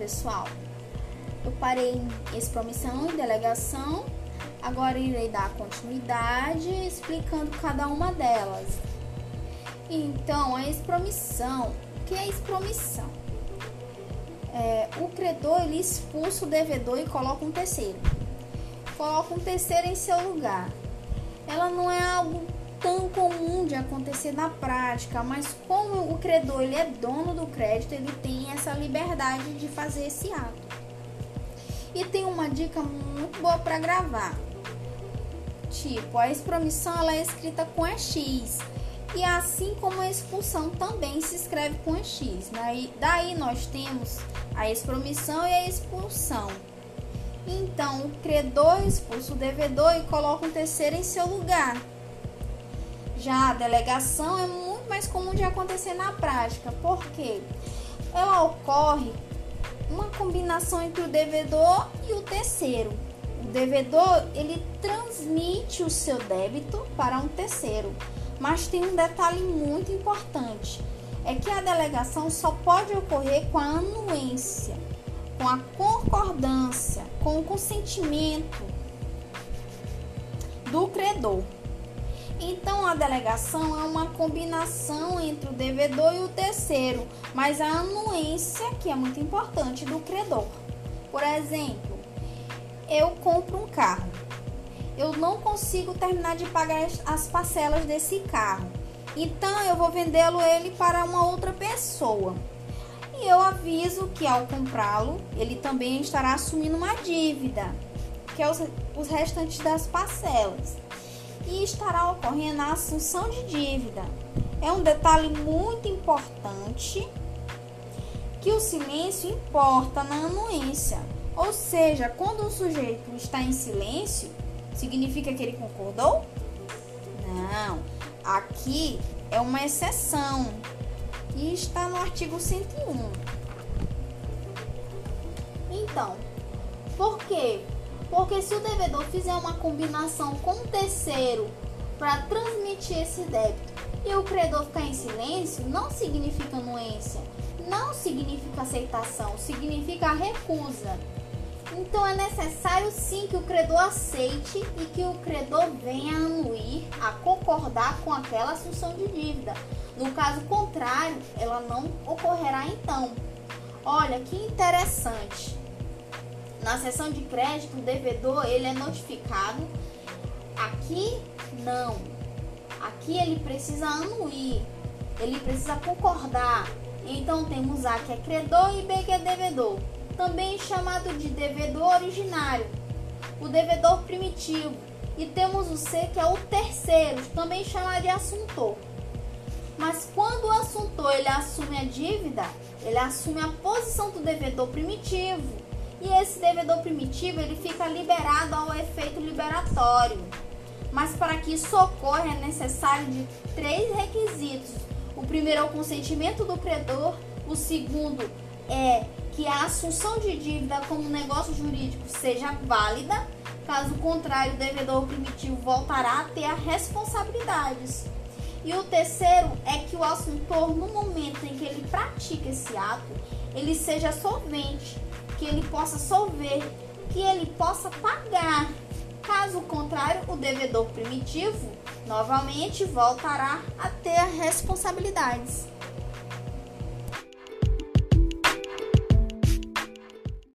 pessoal? Eu parei em expromissão e delegação, agora irei dar continuidade explicando cada uma delas. Então, a expromissão. O que é expromissão? É, o credor ele expulsa o devedor e coloca um terceiro. Coloca um terceiro em seu lugar. Ela não é algo de acontecer na prática, mas como o credor ele é dono do crédito, ele tem essa liberdade de fazer esse ato. E tem uma dica muito boa para gravar. Tipo, a expromissão ela é escrita com X. E assim como a expulsão também se escreve com X. Daí, daí nós temos a expromissão e a expulsão. Então, o credor expulsa o devedor e coloca um terceiro em seu lugar. Já a delegação é muito mais comum de acontecer na prática, porque ela ocorre uma combinação entre o devedor e o terceiro. O devedor ele transmite o seu débito para um terceiro, mas tem um detalhe muito importante: é que a delegação só pode ocorrer com a anuência, com a concordância, com o consentimento do credor. Então, a delegação é uma combinação entre o devedor e o terceiro, mas a anuência, que é muito importante, do credor. Por exemplo, eu compro um carro. Eu não consigo terminar de pagar as parcelas desse carro. Então, eu vou vendê-lo ele para uma outra pessoa. E eu aviso que ao comprá-lo, ele também estará assumindo uma dívida, que é os, os restantes das parcelas e estará ocorrendo a assunção de dívida. É um detalhe muito importante que o silêncio importa na anuência. Ou seja, quando o sujeito está em silêncio, significa que ele concordou? Não. Aqui é uma exceção e está no artigo 101. Então, por quê? Porque se o devedor fizer uma combinação com o terceiro para transmitir esse débito e o credor ficar em silêncio, não significa anuência, não significa aceitação, significa recusa. Então é necessário sim que o credor aceite e que o credor venha a anuir, a concordar com aquela assunção de dívida. No caso contrário, ela não ocorrerá então. Olha que interessante. Na seção de crédito, o devedor ele é notificado. Aqui não. Aqui ele precisa anuir. Ele precisa concordar. Então temos A que é credor e B que é devedor. Também chamado de devedor originário. O devedor primitivo. E temos o C que é o terceiro, também chamado de assuntor. Mas quando o assuntor ele assume a dívida, ele assume a posição do devedor primitivo e esse devedor primitivo ele fica liberado ao efeito liberatório. Mas para que isso ocorra é necessário de três requisitos. O primeiro é o consentimento do credor, o segundo é que a assunção de dívida como negócio jurídico seja válida, caso contrário, o devedor primitivo voltará a ter responsabilidades. E o terceiro é que o assuntor, no momento em que ele pratica esse ato, ele seja solvente, que ele possa solver, que ele possa pagar. Caso contrário, o devedor primitivo novamente voltará a ter responsabilidades.